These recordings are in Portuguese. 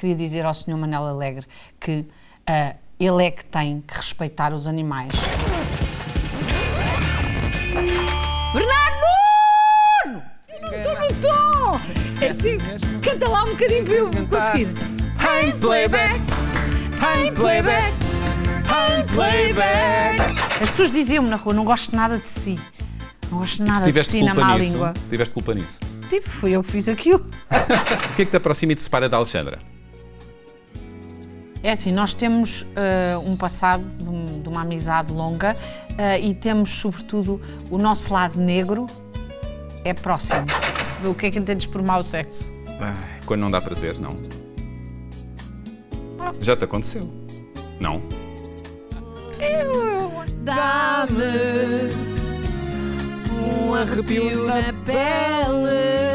queria dizer ao Sr. Manel Alegre que uh, ele é que tem que respeitar os animais. Bernardo! Eu não estou no tom! É assim, canta lá um bocadinho para eu conseguir. Hey, playback! Hey, playback! Hey, playback! As pessoas diziam-me na rua, não gosto nada de si. Não gosto nada de si na má nisso? língua. Tiveste culpa nisso? Tipo, fui eu que fiz aquilo. o que é que te aproxima e te separa da Alexandra? É assim, nós temos uh, um passado de, um, de, uma amizade longa uh, e temos, sobretudo, o nosso lado negro é próximo. O que é que entendes por mau sexo? Ai, quando não dá prazer, não. Já te aconteceu? Não? Dá-me um arrepio na pele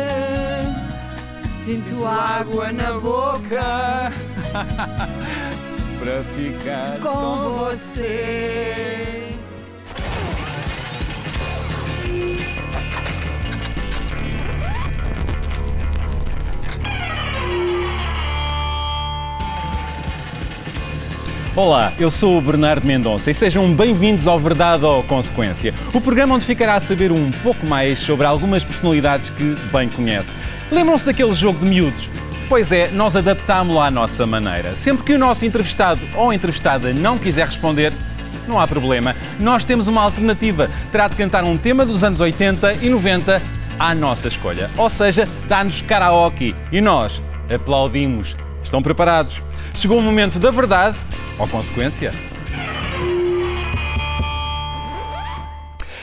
Sinto água na boca para ficar com você. Olá, eu sou o Bernardo Mendonça e sejam bem-vindos ao Verdade ou Consequência, o programa onde ficará a saber um pouco mais sobre algumas personalidades que bem conhece. Lembram-se daquele jogo de miúdos? Pois é, nós adaptámo-lo à nossa maneira. Sempre que o nosso entrevistado ou entrevistada não quiser responder, não há problema. Nós temos uma alternativa. Terá de cantar um tema dos anos 80 e 90 à nossa escolha. Ou seja, dá-nos karaoke e nós aplaudimos. Estão preparados? Chegou o momento da verdade ou consequência.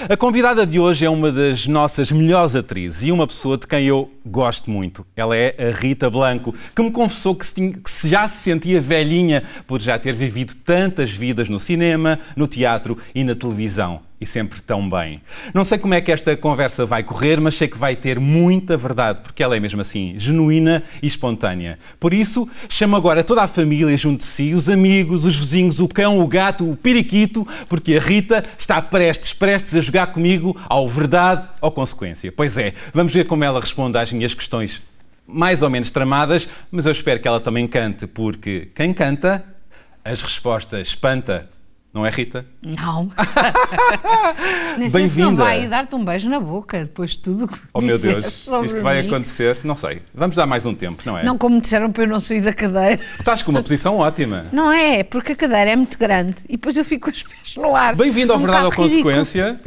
A convidada de hoje é uma das nossas melhores atrizes e uma pessoa de quem eu gosto muito. Ela é a Rita Blanco, que me confessou que, se tinha, que já se sentia velhinha por já ter vivido tantas vidas no cinema, no teatro e na televisão e sempre tão bem. Não sei como é que esta conversa vai correr, mas sei que vai ter muita verdade, porque ela é mesmo assim, genuína e espontânea. Por isso, chamo agora toda a família junto de si, os amigos, os vizinhos, o cão, o gato, o periquito, porque a Rita está prestes, prestes a jogar comigo ao verdade ou consequência. Pois é, vamos ver como ela responde às minhas questões mais ou menos tramadas, mas eu espero que ela também cante, porque quem canta, as respostas espanta. Não é, Rita? Não. Se não vai dar-te um beijo na boca depois de tudo que Oh meu Deus, isto vai mim. acontecer? Não sei. Vamos dar mais um tempo, não é? Não, como disseram para eu não sair da cadeira. Estás com uma posição ótima. Não é, porque a cadeira é muito grande e depois eu fico com os pés no ar. Bem-vindo ao um Verdade ou Consequência.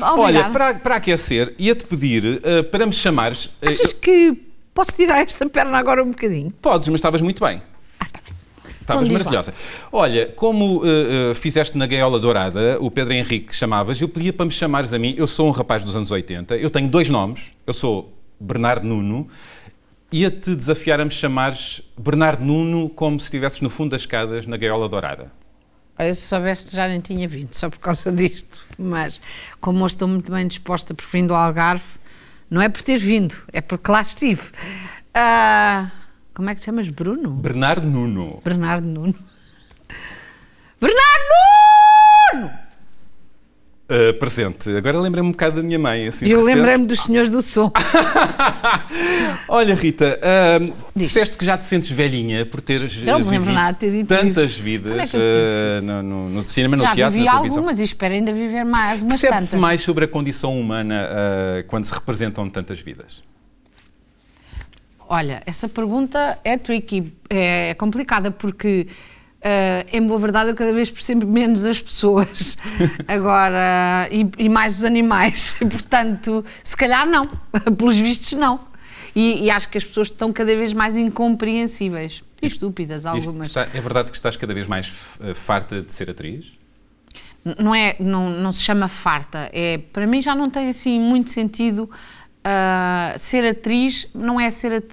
Olha, para, para aquecer, ia-te pedir uh, para me chamares. Uh, Achas que posso tirar esta perna agora um bocadinho? Podes, mas estavas muito bem. Estavas então maravilhosa. Lá. Olha, como uh, uh, fizeste na Gaiola Dourada, o Pedro Henrique chamavas, eu pedia para me chamares a mim. Eu sou um rapaz dos anos 80, eu tenho dois nomes. Eu sou Bernardo Nuno. Ia-te desafiar a me chamares Bernardo Nuno como se estivesses no fundo das escadas na Gaiola Dourada. Eu, se soubesse, já nem tinha vindo, só por causa disto. Mas, como eu estou muito bem disposta por fim do Algarve, não é por ter vindo, é porque lá estive. Uh, como é que te chamas? Bruno? Bernardo Nuno. Bernardo Nuno. Bernardo Nuno! Uh, presente. Agora lembrei-me um bocado da minha mãe. Assim, Eu lembrei-me dos senhores do som. Olha, Rita, uh, disseste que já te sentes velhinha por teres não me lembro nada ter dito tantas isso. vidas é uh, no, no, no, cinema, no já teatro, vivi na televisão. algumas e espero ainda viver mais. Percebe-se mais sobre a condição humana quando se representam tantas vidas? Olha, essa pergunta é tricky, é complicada, porque, uh, em boa verdade, eu cada vez percebo menos as pessoas agora e, e, mais os animais. Portanto, se calhar não, pelos vistos, não. E, e, acho que as pessoas estão cada vez mais incompreensíveis e estúpidas, algumas. Está, é verdade que estás cada vez mais eh, farta de ser atriz? Não é, não, não se chama farta. É, para mim já não tem assim muito sentido Uh, ser atriz não é ser. At...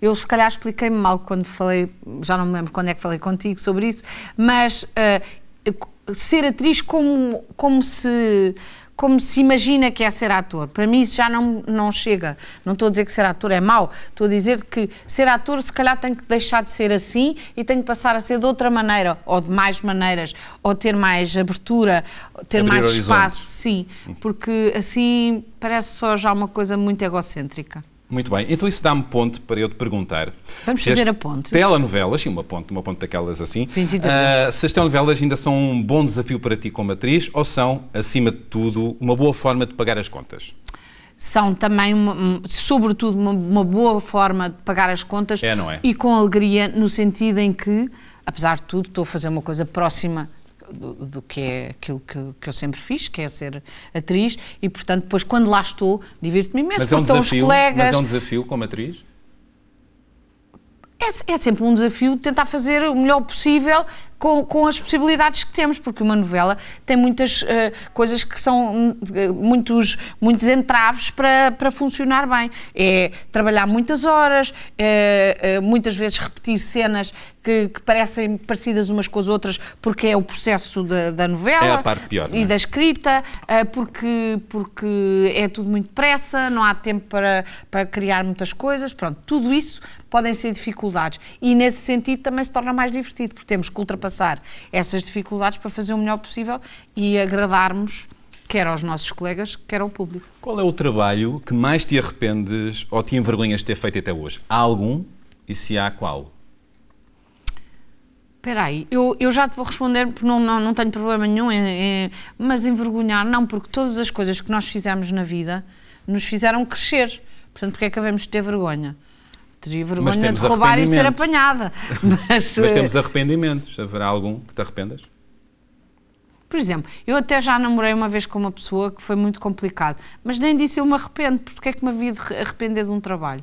Eu, se calhar, expliquei-me mal quando falei, já não me lembro quando é que falei contigo sobre isso, mas uh, ser atriz como, como se como se imagina que é ser ator. Para mim isso já não, não chega. Não estou a dizer que ser ator é mau, estou a dizer que ser ator se calhar tem que deixar de ser assim e tem que passar a ser de outra maneira, ou de mais maneiras, ou ter mais abertura, ter Abrir mais horizontes. espaço, sim, porque assim parece só já uma coisa muito egocêntrica. Muito bem, então isso dá-me ponto para eu te perguntar. Vamos fazer a ponte. Telenovelas, sim, uma ponte, uma ponte daquelas assim. 25 de ah, se as telenovelas ainda são um bom desafio para ti como atriz ou são, acima de tudo, uma boa forma de pagar as contas? São também, uma- um, sobretudo, uma, uma boa forma de pagar as contas É, não é? e com alegria, no sentido em que, apesar de tudo, estou a fazer uma coisa próxima do, do que é aquilo que, que eu sempre fiz, que é ser atriz, e portanto, depois, quando lá estou, divirto-me imenso, Mas é um desafio, colegas. mas é um desafio como atriz? É, é sempre um desafio tentar fazer o melhor possível com, com as possibilidades que temos, porque uma novela tem muitas eh, coisas que são eh, muitos, muitos entraves para, para funcionar bem. É trabalhar muitas horas, eh, eh, muitas vezes repetir cenas que, que parecem parecidas umas com as outras, porque é o processo da, da novela É a parte pior, não é? e da escrita, eh, porque, porque é tudo muito depressa, não há tempo para, para criar muitas coisas, pronto, tudo isso podem ser dificuldades e nesse sentido também se torna mais divertido, porque temos que ultrapassar essas dificuldades para fazer o melhor possível e agradarmos quer aos nossos colegas, quer ao público. Qual é o trabalho que mais te arrependes ou te envergonhas de ter feito até hoje? Há algum? E se há, qual? Espera aí, eu, eu já te vou responder porque não, não, não tenho problema nenhum, em, em- mas envergonhar não, porque todas as coisas que nós fizemos na vida nos fizeram crescer. Portanto, porque é que havemos de ter vergonha? Teria vergonha de roubar e ser apanhada. Mas, Mas eh, temos arrependimentos. Haverá algum que te arrependas? Por exemplo, eu até já namorei uma vez com uma pessoa que foi muito complicado, mas nem disse eu me arrependo, porque é que me havia de re- arrepender de um trabalho?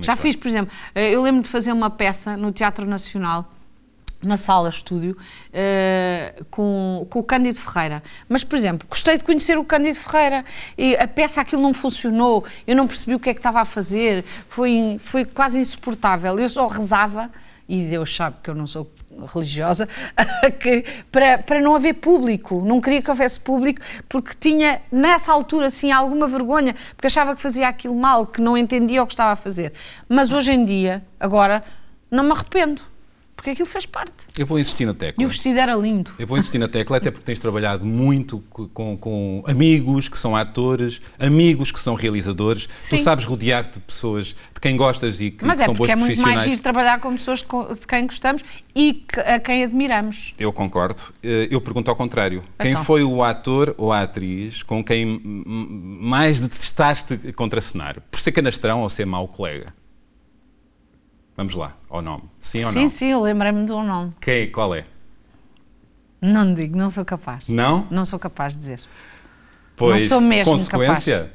já bem. fiz, por exemplo, eh, eu lembro de fazer uma peça no Teatro Nacional, na sala estúdio, eh, com, com o Cândido Ferreira. Mas, por exemplo, gostei de conhecer o Cândido Ferreira e a peça aquilo não funcionou, eu não percebi o que é que estava a fazer, foi, foi quase insuportável. Eu só rezava, e Deus sabe que eu não sou religiosa, que, para, para não haver público, não queria que houvesse público, porque tinha nessa altura assim alguma vergonha, porque achava que fazia aquilo mal, que não entendia o que estava a fazer. Mas hoje em dia, agora, não me arrependo, porque aquilo fez parte. Eu vou insistir na tecla. E o vestido era lindo. Eu vou insistir na tecla, até porque tens trabalhado muito co- com, com amigos que são atores, amigos que são realizadores. Sim. Tu sabes rodear-te de pessoas de quem gostas e que Mas é são boas porque é muito mais profissionais. giro trabalhar com pessoas de quem gostamos e que- a quem admiramos. Eu concordo. Eh, Eu pergunto ao contrário. Quem Então. foi o ator ou a atriz com quem mais detestaste contracenar? Por ser canastrão ou ser mau colega? Vamos lá, ao nome. Sim ou sim, não? sim, eu lembrei-me do nome. Quem, qual é? Não digo, não sou capaz. Não? Não sou capaz de dizer. Pois, sou mesmo consequência.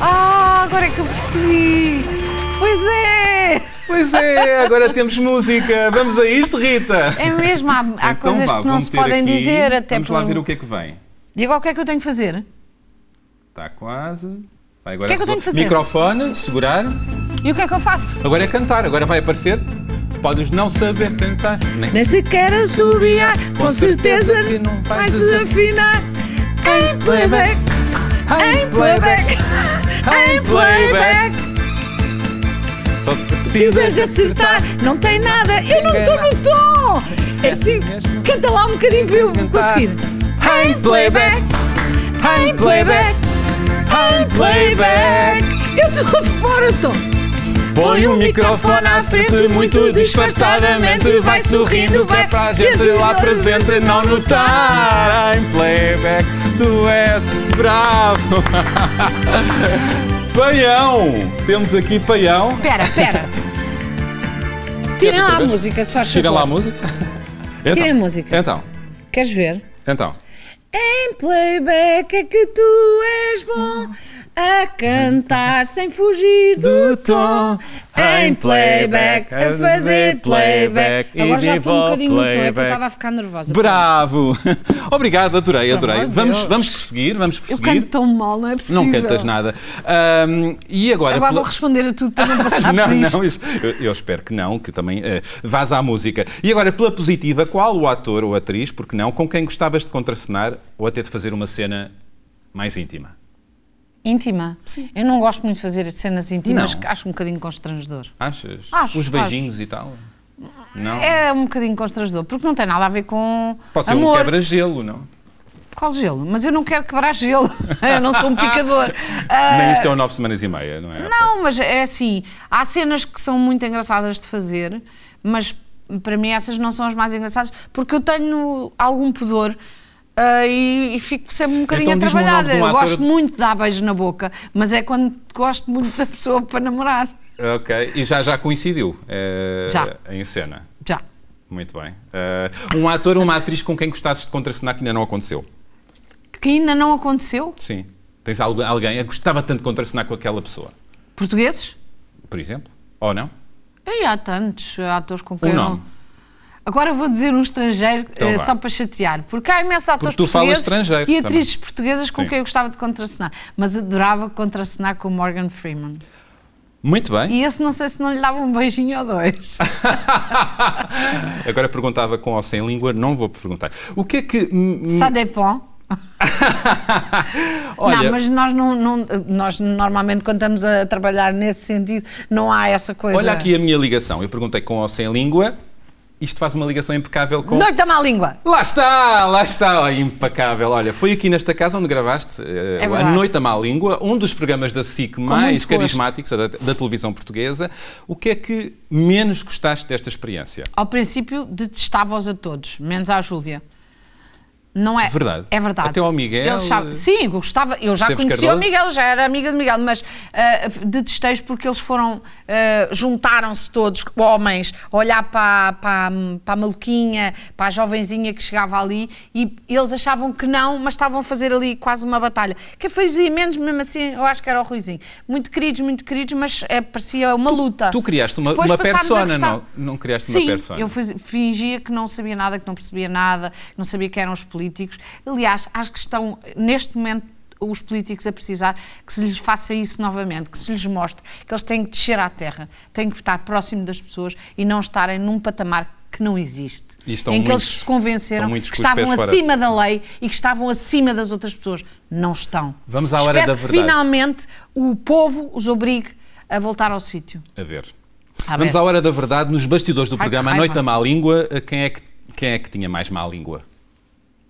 Ah, agora é que eu percebi! Pois é! Pois é, agora temos música. Vamos a isto, Rita? É mesmo, há, há Então coisas vá, que não se podem aqui. dizer até Vamos por... lá ver o que é que vem. E agora o que é que eu tenho que fazer? Está quase. Vai agora O que é que eu tenho que fazer? Microfone, segurar. E o que é que eu faço? Agora é cantar, agora vai aparecer. Podes não saber cantar. Nem Nem sequer assobiar, com certeza que não vais desafinar. Em playback, em playback, em playback. Só Precisas de acertar, não tem nada, eu não estou no tom. É assim, canta lá um bocadinho para eu conseguir. Em playback, em playback, playback. Eu estou fora tom. Põe o microfone à frente, muito disfarçadamente. Vai sorrindo, vai para a gente lá presente não notar. Em playback, tu és bravo. Paião! Temos aqui Paião. Espera, espera. Tirem lá a música, se faz favor. Tira lá a música. Então, Tira a música. Então, Queres ver? então. Em playback é que tu és bom a cantar sem fugir do tom. Em playback, a fazer playback. E Agora já estou um bocadinho no tom, é que eu playback. estava a ficar nervosa. Bravo! Obrigado, adorei, adorei. Vamos, vamos prosseguir, vamos Eu prosseguir. canto tão mal, não é possível. Não cantas nada. Ahm, e agora. Agora pela- vou responder a tudo para não passar não, não, isso- eu, eu espero que não, que também eh, vás à música. E agora, pela positiva, qual o ator ou atriz, porque não, com quem gostavas de contracenar ou até de fazer uma cena mais íntima? Íntima? Sim. Eu não gosto muito de fazer cenas íntimas, Não. que acho um bocadinho constrangedor. Achas? Acho, Os beijinhos e tal? Não? É um bocadinho constrangedor, porque não tem nada a ver com Pode ser um amor. quebra-gelo, não? Qual gelo? Mas eu não quero quebrar gelo. eu não sou um picador. Nem isto é um nove semanas e meia, não é? Não, mas é assim. Há cenas que são muito engraçadas de fazer, mas para mim essas não são as mais engraçadas, porque eu tenho algum pudor. Uh, e, e, fico sempre um bocadinho então, atrapalhada. Um eu gosto muito de dar beijo na boca, mas é quando gosto muito da pessoa para namorar. Ok. E já, já coincidiu uh, já. em cena? Já. Muito bem. Uh, um ator ou uma atriz com quem gostasses de contracenar que ainda não aconteceu? Que ainda não aconteceu? Sim. Tens alguém que gostava tanto de contracenar com aquela pessoa? Portugueses? Por exemplo? Ou não? E há tantos atores com quem um nome. Agora vou dizer um estrangeiro então uh, só para chatear, porque há imensos atores porque tu falas estrangeiro e atrizes também. portuguesas com Sim. quem eu gostava de contracenar, mas adorava contracenar com Morgan Freeman. Muito bem. E esse não sei se não lhe dava um beijinho ou dois. Agora perguntava com ou sem língua, não vou perguntar. O que é que. Ça dépend. Olha, não, mas nós, não, não, nós normalmente quando estamos a trabalhar nesse sentido não há essa coisa. Olha aqui a minha ligação. Eu perguntei com ou sem língua. Isto faz uma ligação impecável com. Noite da má língua! Lá está, lá está, oh, impecável. Olha, foi aqui nesta casa onde gravaste é uh, a Noite da Má Língua, um dos programas da SIC com mais carismáticos da, da, televisão portuguesa. O que é que menos gostaste desta experiência? Ao princípio, detestava-os a todos, menos à Júlia. Não é verdade. É verdade. Até ao Miguel. Sabe, sim, eu gostava. Eu já Esteves conhecia Cardoso. o Miguel, já era amiga de Miguel, mas uh, detestei porque eles foram. Uh, juntaram-se todos, homens, a olhar para, para, para a maluquinha, para a jovenzinha que chegava ali e eles achavam que não, mas estavam a fazer ali quase uma batalha. Quem fazia menos, mesmo assim, eu acho que era o Ruizinho. Muito queridos, muito queridos, mas é, parecia uma luta. Tu criaste uma, Depois uma persona, não? Não criaste Sim, uma persona? eu fiz- fingia que não sabia nada, que não percebia nada, que não sabia que eram os políticos. Aliás, acho que estão, neste momento, os políticos a precisar que se lhes faça isso novamente, que se lhes mostre que eles têm que descer à terra, têm que estar próximo das pessoas e não estarem num patamar que não existe. Em que muitos- eles se convenceram que estavam acima da lei e que estavam acima das outras pessoas. Não estão. Vamos à hora Espero da que verdade. finalmente o povo os obrigue a voltar ao sítio. A ver. A Vamos ver. à hora da verdade. Nos bastidores do Ai, que programa A. Noite da Má Língua, quem é que, quem é que tinha mais má língua?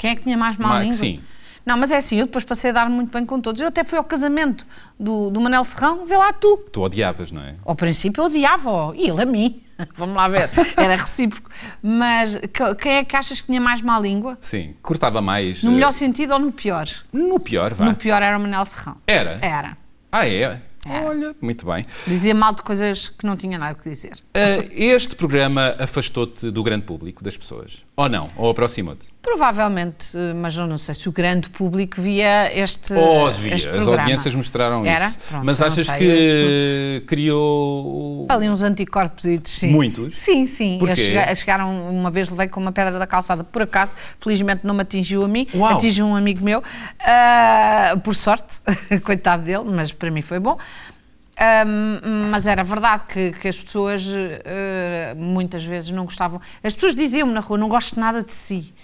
Quem é que tinha mais má Má- língua? sim. Não, mas é assim, eu depois passei a dar muito bem com todos. Eu até fui ao casamento do, do Manel Serrão, vê lá tu. Tu odiavas, não é? Ao princípio eu odiava-o, e ele a mim. Vamos lá ver, era recíproco. Mas que- quem é que achas que tinha mais má língua? Sim. Cortava mais. No eh, melhor sentido ou no pior? No pior, vá. No pior era o Manel Serrão. Era? Era. Ah, é? Era. Olha, muito bem. Dizia mal de coisas que não tinha nada que dizer. Eh, este programa afastou-te do grande público, das pessoas? Ou não? Ou aproximou-te? Provavelmente, mas eu não sei se o grande público via este, as via. este As audiências mostraram Era? isso. Pronto, Mas achas sei, que criou. Ali uns anticorpos, sim. Muitos? Sim, sim. Porquê? Chegaram, uma vez levei com uma pedra da calçada, por acaso, felizmente não me atingiu a mim, Uau. atingiu um amigo meu, ah, por sorte, coitado dele, mas para mim foi bom. Ahm, mas era verdade que, que as pessoas eh, muitas vezes não gostavam. As pessoas diziam-me na rua: não gosto nada de si.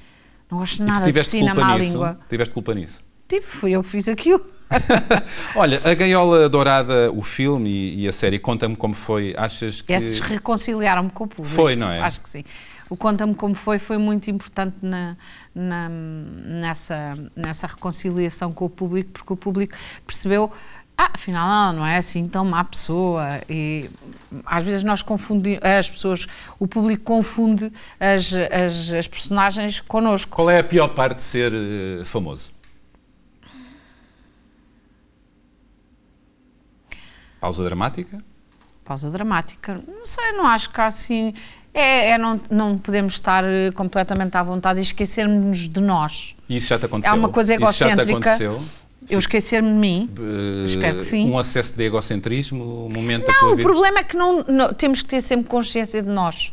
Não gosto nada de tiveste si na culpa má nisso? língua. Tiveste culpa nisso? Tipo, fui eu que fiz aquilo. Olha, a Gaiola Dourada, o filme e, e a série, conta-me como foi. Achas que. Esses reconciliaram-me com o público. Foi, não é? Acho que sim. O Conta-me Como Foi foi muito importante na, na- nessa, nessa reconciliação com o público, porque o público percebeu. Ah, afinal, ela não é assim tão má pessoa. E às vezes nós confundimos, as pessoas, o público confunde as, as, as personagens connosco. Qual é a pior parte de ser eh, famoso? Pausa dramática? Pausa dramática. Não sei, não acho que há assim. É, é não, não podemos estar eh, completamente à vontade e esquecermos de nós. E isso já te aconteceu? É uma coisa Isso já te egocêntrica. aconteceu? Eu esquecer-me de mim. Eh, Espero que sim. Um acesso de egocentrismo, um momento da Não, tua o vida? problema é que não, não- temos que ter sempre consciência de nós.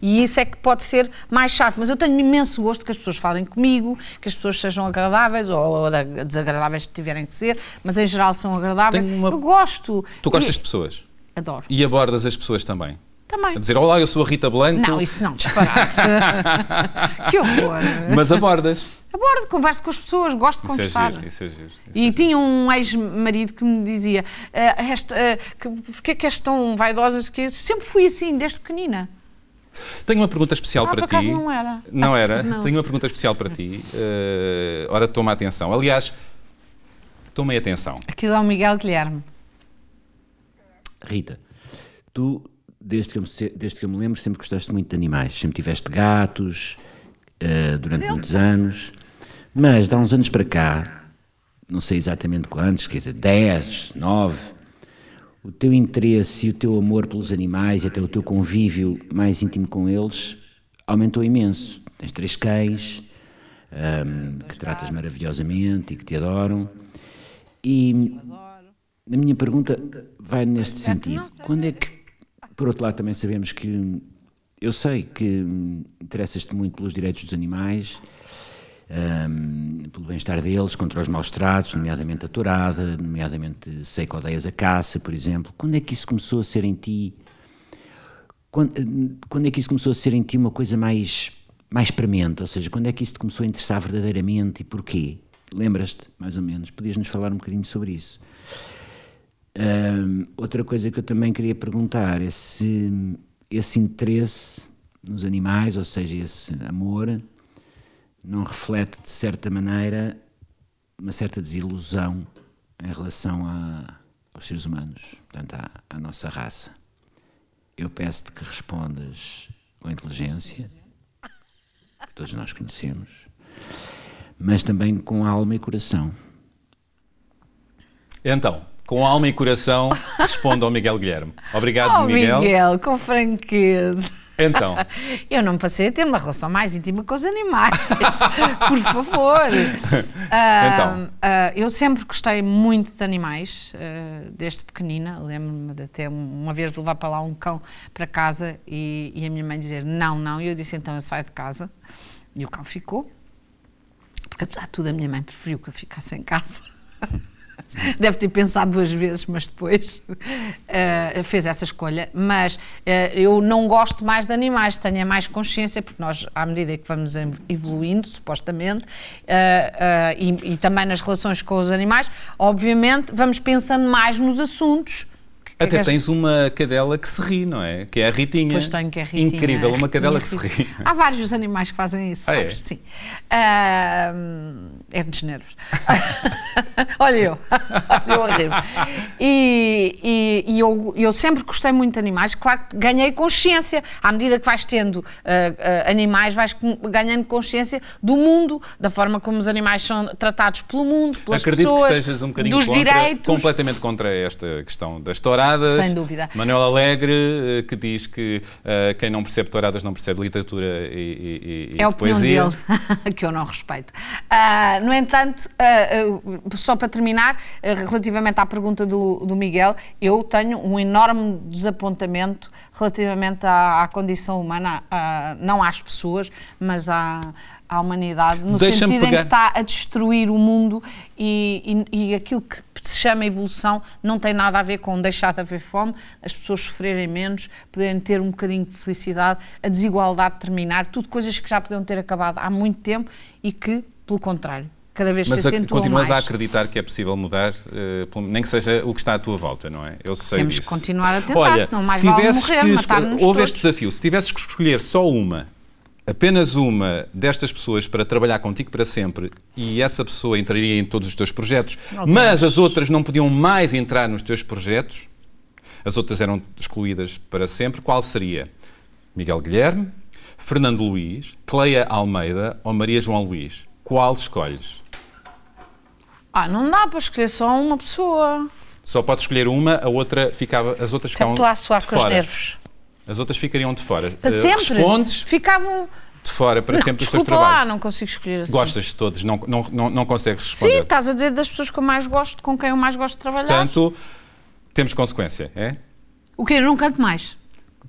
E isso é que pode ser mais chato. Mas eu tenho imenso gosto que as pessoas falem comigo, que as pessoas sejam agradáveis ou, ou desagradáveis que tiverem que ser, mas em geral são agradáveis. Uma- Eu gosto. Tu gostas E- de pessoas? Adoro. E abordas as pessoas também? Também. A dizer, olá, eu sou a Rita Blanco. Não, isso não, disparate. que horror. Mas abordas. Abordo, converso com as pessoas, gosto de Isso é conversar. giro, isso é giro. isso é E tinha um ex-marido que me dizia: "Ah, esta, ah, que, Porquê é que és tão vaidosa? Não sei o quê." Eu Sempre fui assim, desde pequenina. Tenho uma pergunta especial Ah, para por acaso ti. não era. Não era? Não. Tenho uma pergunta especial para ti. Eh, ora, toma atenção. Aliás, tomem atenção. Aquilo é o Miguel Guilherme. Rita, tu, desde que, eu me, desde que eu me lembro, sempre gostaste muito de animais. Sempre tiveste gatos eh, durante muitos anos. Mas, de há uns anos para cá, não sei exatamente quantos, quer dizer, 10, 9, o teu interesse e o teu amor pelos animais e até o teu convívio mais íntimo com eles aumentou imenso. Tens três cães ahm, que tratas maravilhosamente e que te adoram. E a minha pergunta vai neste sentido. Quando é que, por outro lado, também sabemos que eu sei que hum, interessas-te muito pelos direitos dos animais, hum, pelo bem-estar deles, contra os maus tratos, nomeadamente a tourada, nomeadamente sei que odeias a caça, por exemplo. Quando é que isso começou a ser em ti? Quando, quando é que isso começou a ser em ti uma coisa mais, mais premente? Ou seja, quando é que isso te começou a interessar verdadeiramente e porquê? Lembras-te, mais ou menos? Podias-nos falar um bocadinho sobre isso? Outra coisa que eu também queria perguntar é se esse interesse nos animais, ou seja, esse amor, não reflete de certa maneira uma certa desilusão em relação a- aos seres humanos, portanto, à, à nossa raça. Eu peço-te que respondas com inteligência, que todos nós conhecemos, mas também com alma e coração. Então, com alma e coração, respondo ao Miguel Guilherme. Obrigado, Oh, Miguel. Miguel, com franqueza. Então, Eu não passei a ter uma relação mais íntima com os animais, por favor. Então. ah, eu sempre gostei muito de animais, ah, desde pequenina. Lembro-me de até uma vez de levar para lá um cão para casa e, e a minha mãe dizer não, não. E eu disse então eu saio de casa. E o cão ficou, porque apesar de tudo a minha mãe preferiu que eu ficasse em casa. Deve ter pensado duas vezes, mas depois eh, fez essa escolha. Mas eh, eu não gosto mais de animais, tenho é mais consciência, porque nós, à medida que vamos evoluindo, supostamente, eh, e, e também nas relações com os animais, obviamente vamos pensando mais nos assuntos. até que- tens uma cadela que se ri, não é? Que é a Ritinha. Pois tenho que é Ritinha. Incrível, uma Ritinha cadela que se ri. Há vários animais que fazem isso, Ah, é? sabes? Sim. Ahm, é dos nervos. Olha eu, eu a rir E, e, e eu, eu sempre gostei muito de animais. Claro que ganhei consciência. À medida que vais tendo ah, ah, animais, vais ganhando consciência do mundo, da forma como os animais são tratados pelo mundo, pelas Acredito pessoas, que estejas um bocadinho dos contra, direitos. completamente contra esta questão das touradas. Sem dúvida. Manuel Alegre, eh, que diz que eh, quem não percebe touradas não percebe literatura e, e- e- É a opinião dele, que eu não respeito. No entanto, ah, ah, só para terminar, ah, relativamente à pergunta do, do Miguel, eu tenho um enorme desapontamento relativamente à, à condição humana, ah, não às pessoas, mas à, à humanidade, no sentido em que está a destruir o mundo e, e- e aquilo que se chama evolução não tem nada a ver com deixar de haver fome, as pessoas sofrerem menos, poderem ter um bocadinho de felicidade, a desigualdade terminar, tudo coisas que já podiam ter acabado há muito tempo e que, pelo contrário, cada vez Mas se acentuam continuas mais. a acreditar que é possível mudar, pelo- nem que seja o que está à tua volta, não é? Eu sei Temos que disso. continuar a tentar, Olha, senão mais se vale morrer, que matar-nos Houve este desafio, se tivesses que escolher só uma, apenas uma destas pessoas para trabalhar contigo para sempre e essa pessoa entraria em todos os teus projetos, mas as outras não podiam mais entrar nos teus projetos, as outras eram excluídas para sempre, qual seria? Miguel Guilherme, Fernando Luís, Cleia Almeida ou Maria João Luís? Qual escolhes? Ah, não dá para escolher só uma pessoa. Só podes escolher uma, a outra ficava, as outras Sempre ficavam estou a suar de com os fora. nervos. As outras ficariam de fora. Para Eh, sempre. Respondes Ficavam. de fora para Não, sempre dos teus desculpa lá, trabalhos. não consigo escolher assim. Gostas de todos, não, não, não, não consegues Sim, responder. estás a dizer das pessoas que eu mais gosto, com quem eu mais gosto de trabalhar. Portanto, temos consequência, é? O quê? Eu não canto mais.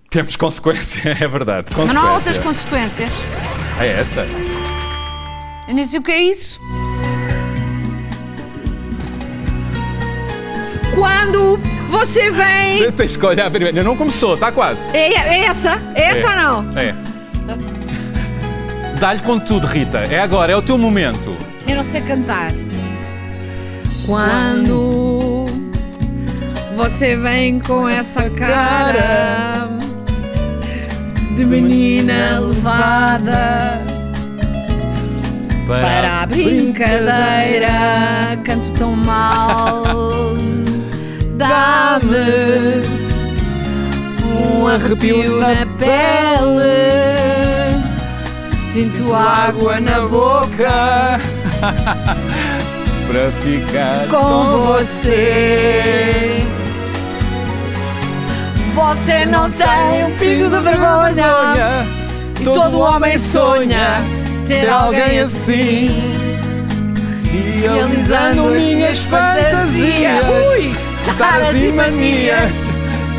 Temos consequência, é verdade. Mas não há outras Consequência. consequências. É esta. Eu nem sei o que é isso. Quando você vem. Tens que olhar primeiro. Ainda não começou, está quase. É, é essa? É essa ou não? É. Dá-lhe com tudo, Rita. É agora, é o teu momento. Eu não sei cantar. Quando você vem com essa cara, de menina levada para a brincadeira. Canto tão mal, dá-me um arrepio na pele. Sinto água na boca para ficar com você. Você não tem um pingo de vergonha. E todo homem sonha ter alguém assim. Realizando minhas fantasias. Ui, taras e manias.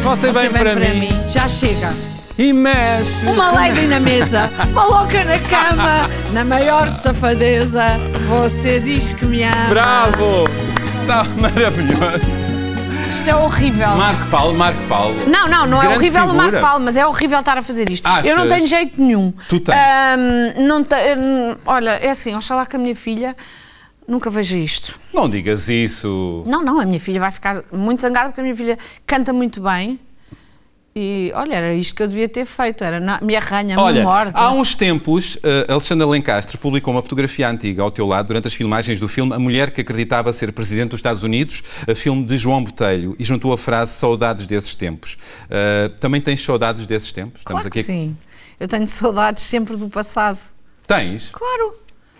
Você, vem, para, mim. Já chega. e mexe. Uma lady na mesa, uma louca na cama, na maior safadeza. Você diz que me ama. Bravo! Está maravilhoso. Isto é horrível. Marco Paulo, Marco Paulo. Não, não, não é Grande horrível o figura. Marco Paulo, mas é horrível estar a fazer isto. Eu não tenho jeito nenhum. Tu tens. Ahm, não te- hum, olha, é assim, oxalá que a minha filha nunca veja isto. Não digas isso. Não, não, a minha filha vai ficar muito zangada porque a minha filha canta muito bem. E olha, era isto que eu devia ter feito, era na, me arranha, me Olha, morde. há uns tempos, eh, Alexandra Lencastre publicou uma fotografia antiga ao teu lado durante as filmagens do filme A Mulher que Acreditava Ser Presidente dos Estados Unidos, eh, filme de João Botelho, e juntou a frase Saudades desses tempos. Eh, também tens saudades desses tempos? claro que sim. Eu tenho saudades sempre do passado. Tens? Claro.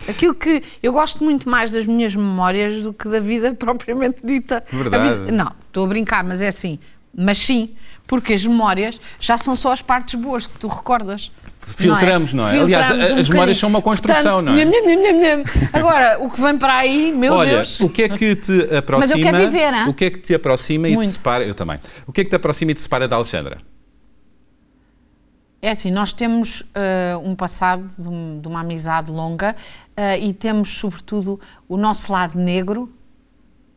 Aquilo que eu gosto muito mais das minhas memórias do que da vida propriamente dita. Verdade. vida- não, estou a brincar, mas é assim. Mas sim, porque as memórias já são só as partes boas que tu recordas. Filtramos, não é? Aliás, Filtramos a- as memórias são uma construção, não é? nham, nham, nham. Agora, o que vem para aí, meu Olha, Deus. o que é que te aproxima? quero viver, hã? O que é que te aproxima e te Muito. separa? Eu também. O que é que te aproxima e te separa da Alexandra? É assim, nós temos eh, um passado de, um- de uma amizade longa eh, e temos, sobretudo, o nosso lado negro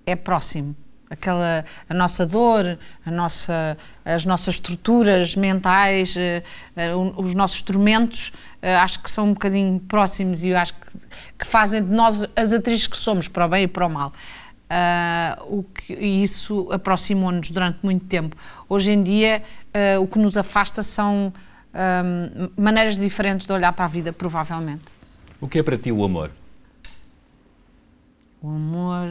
é próximo. Aquela, a nossa dor, a nossa, as nossas estruturas mentais, eh, o- os nossos tormentos, eh, acho que são um bocadinho próximos e eu acho que, que fazem de nós as atrizes que somos, para o bem e para o mal. O que, e isso aproximou-nos durante muito tempo. Hoje em dia, o que nos afasta são ahm, maneiras diferentes de olhar para a vida, provavelmente. O que é para ti o amor? O amor.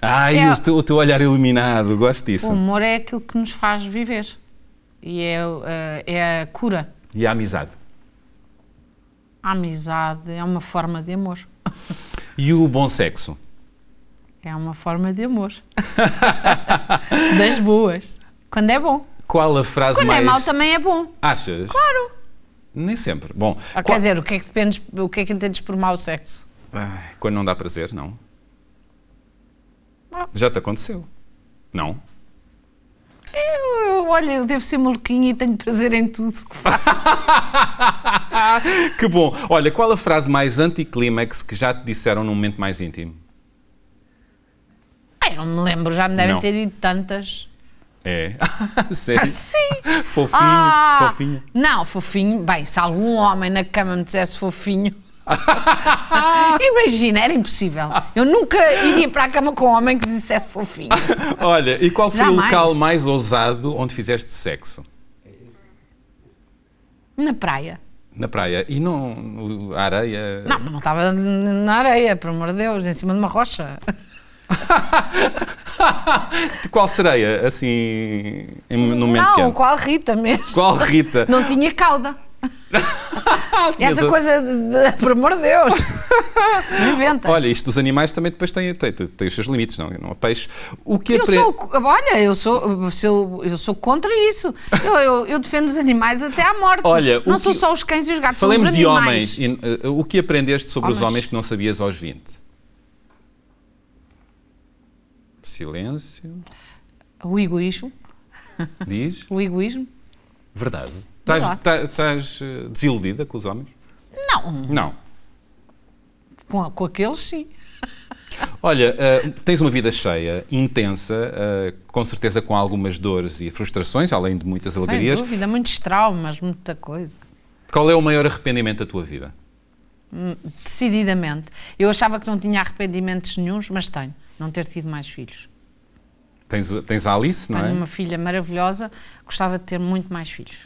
Ai, É- o, teu, o teu olhar iluminado, gosto disso. O amor é aquilo que nos faz viver. E é, ah, é a cura. E a amizade? A amizade é uma forma de amor. E o bom sexo? É uma forma de amor. das boas. Quando é bom. Qual a frase Quando mais... é mau também é bom. Achas? Claro. Nem sempre. Bom, Ah, qual- Quer dizer, o que é que dependes, o que é que entendes por mau sexo? Ai, quando não dá prazer, não. Ah. Já te aconteceu? Não? Eu, eu, olha, eu devo ser maluquinha e tenho prazer em tudo que faço. que bom. Olha, qual a frase mais anticlímax que já te disseram num momento mais íntimo? Ai, não me lembro, já me devem Não. ter dito tantas. É? Sério? Sim! Fofinho, Ah, fofinho. Não, fofinho. Bem, se algum homem na cama me dissesse fofinho. Imagina, era impossível. Eu nunca iria para a cama com um homem que dissesse fofinho. Olha, e qual foi Jamais. o local mais ousado onde fizeste sexo? Na praia. Na praia. E não a areia? Não, não estava na areia, por amor de Deus, em cima de uma rocha. De qual sereia, assim, no momento não, quente? qual Rita mesmo. Qual Rita? Não tinha cauda. Essa coisa, de, por amor de Deus. Inventa. Olha, isto dos animais também depois tem, tem, tem, os seus limites, não? Não há peixe. O que Eu apre- sou, olha, eu sou, eu, eu sou contra isso. Eu, eu, eu defendo os animais até à morte. Olha, não são que- só os cães e os gatos, Falemos são os de homens. E, uh, o que aprendeste sobre os Homens. homens que não sabias aos 20? Silêncio. O egoísmo. Diz. O egoísmo. Verdade. Estás, tá- uh, desiludida com os homens? Não, Não. com, com aqueles sim. Olha, uh, tens uma vida cheia, intensa, uh, com certeza com algumas dores e frustrações, além de muitas Sem alegrias. dúvida, muitos traumas, muita coisa. Qual é o maior arrependimento da tua vida? Decididamente. Eu achava que não tinha arrependimentos nenhuns, mas tenho. Não ter tido mais filhos. Tens, tens a Alice, não Tenho é? uma filha maravilhosa, gostava de ter muito mais filhos.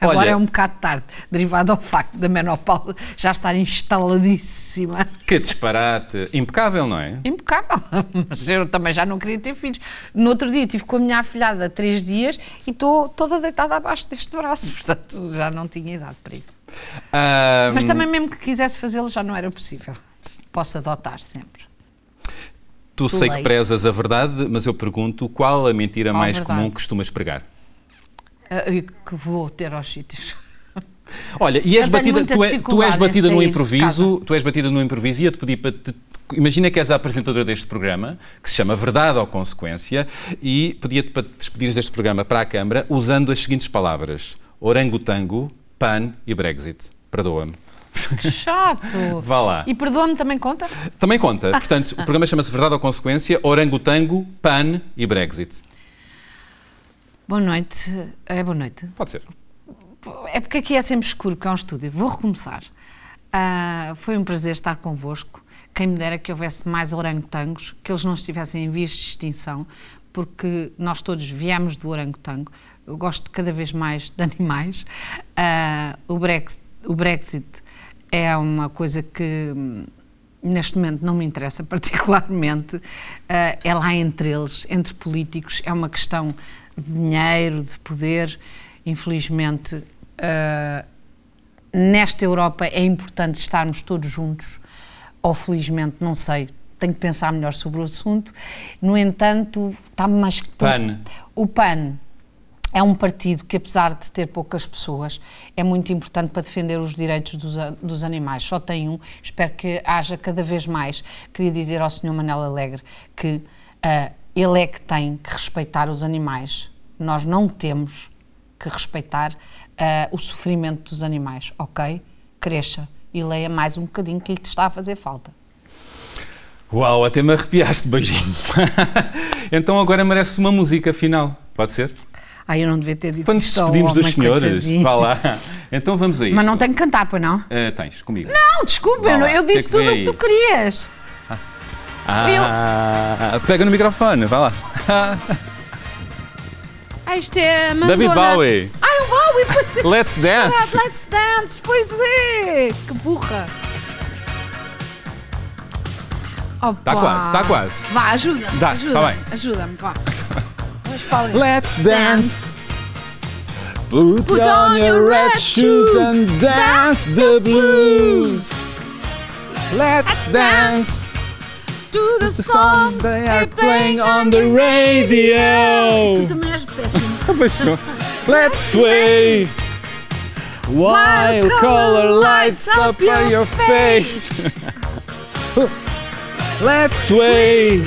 Agora Olha- é um bocado tarde, derivado ao facto da menopausa já estar instaladíssima. Que disparate. Impecável, não é? Impecável. Mas eu também já não queria ter filhos. No outro dia estive com a minha afilhada três dias e estou toda deitada abaixo deste braço. Portanto, já não tinha idade para isso. Ahm, Mas também, mesmo que quisesse fazê-lo, já não era possível. Posso adotar sempre. Tu sei que leite. prezas a verdade, mas eu pergunto qual a mentira Qual mais verdade? comum que costumas pregar? Ah, que vou ter aos sítios. Olha, e és batida, tu, é- tu és batida no improviso, tu és batida no improviso e ia-te pedir para te, imagina que és a apresentadora deste programa, que se chama Verdade ou Consequência, e pedia-te para te despedires deste programa para a Câmara usando as seguintes palavras: orangotango, pan e Brexit. Perdoa-me. Que chato! Vá lá. E perdoa-me também conta? Também conta. Portanto, o programa chama-se Verdade ou Consequência, orangotango, pan e Brexit. Boa noite. É boa noite. Pode ser. É porque aqui é sempre escuro, porque é um estúdio. Vou recomeçar. Ah, foi um prazer estar convosco. Quem me dera que houvesse mais orangotangos, que eles não estivessem em vias de extinção, porque nós todos viemos do orangotango. Eu gosto cada vez mais de animais. Ah, o, Brexit, o Brexit é uma coisa que hum, neste momento não me interessa particularmente. Ah, é lá entre eles, entre políticos, é uma questão de dinheiro, de poder. Infelizmente, ah, nesta Europa é importante estarmos todos juntos, ou felizmente, não sei, tenho que pensar melhor sobre o assunto. No entanto, está mais que PAN. O PAN é um partido que, apesar de ter poucas pessoas, é muito importante para defender os direitos dos, dos animais. Só tem um, espero que haja cada vez mais. Queria dizer ao Sr. Manel Alegre que ah, ele é que tem que respeitar os animais. Nós não temos que respeitar ah, o sofrimento dos animais, ok? Cresça e leia mais um bocadinho que lhe está a fazer falta. Uau, até me arrepiaste, beijinho. então agora merece uma música final. Pode ser? Ai, eu não devia ter dito Quando nos despedimos dos senhores, vá lá. Então vamos a isto. Mas não tenho que cantar, pois não? Eh, tens, comigo. Não, desculpa, eu, eu é disse vem tudo o aí? que tu querias. Ah, pega no microfone, vá lá. Ah, isto é Madonna. David Bowie. Ai, o Bowie, pois é. Let's Dance. Let's Dance, pois é. Que burra. Opa. Tá quase, tá quase. Vá, ajuda-me, Dá, ajuda tá bem. Ajuda-me, vá. Vamos para ali. Let's dance. Put, Put on your red shoes and dance the blues. Let's dance. To the song they are playing on the Tu radio. também és péssimo. Paixão. Let's sway. While color lights up on your face. Let's sway.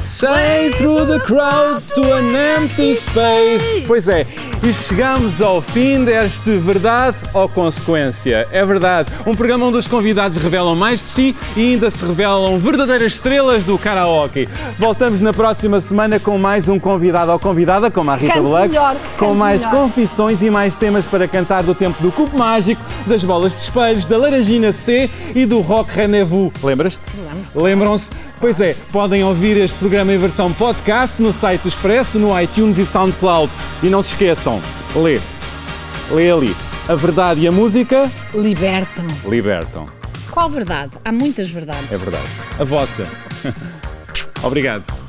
Say through the crowd to an empty space. Pois é, e chegamos ao fim deste Verdade ou Consequência. É verdade, um programa onde os convidados revelam mais de si e ainda se revelam verdadeiras estrelas do karaoke. Voltamos na próxima semana com mais um convidado ou convidada, como a Rita Black, melhor, com mais melhor. confissões e mais temas para cantar do tempo do cubo mágico, das bolas de espelhos, da laranjina C e do rock rendezvous. Lembras-te? Lembram-se? Pois é, podem ouvir este programa em versão podcast no site do Expresso, no iTunes e SoundCloud. E não se esqueçam, lê, lê ali. A verdade e a música Libertam. libertam. Qual verdade? Há muitas verdades. É verdade. A vossa. Obrigado.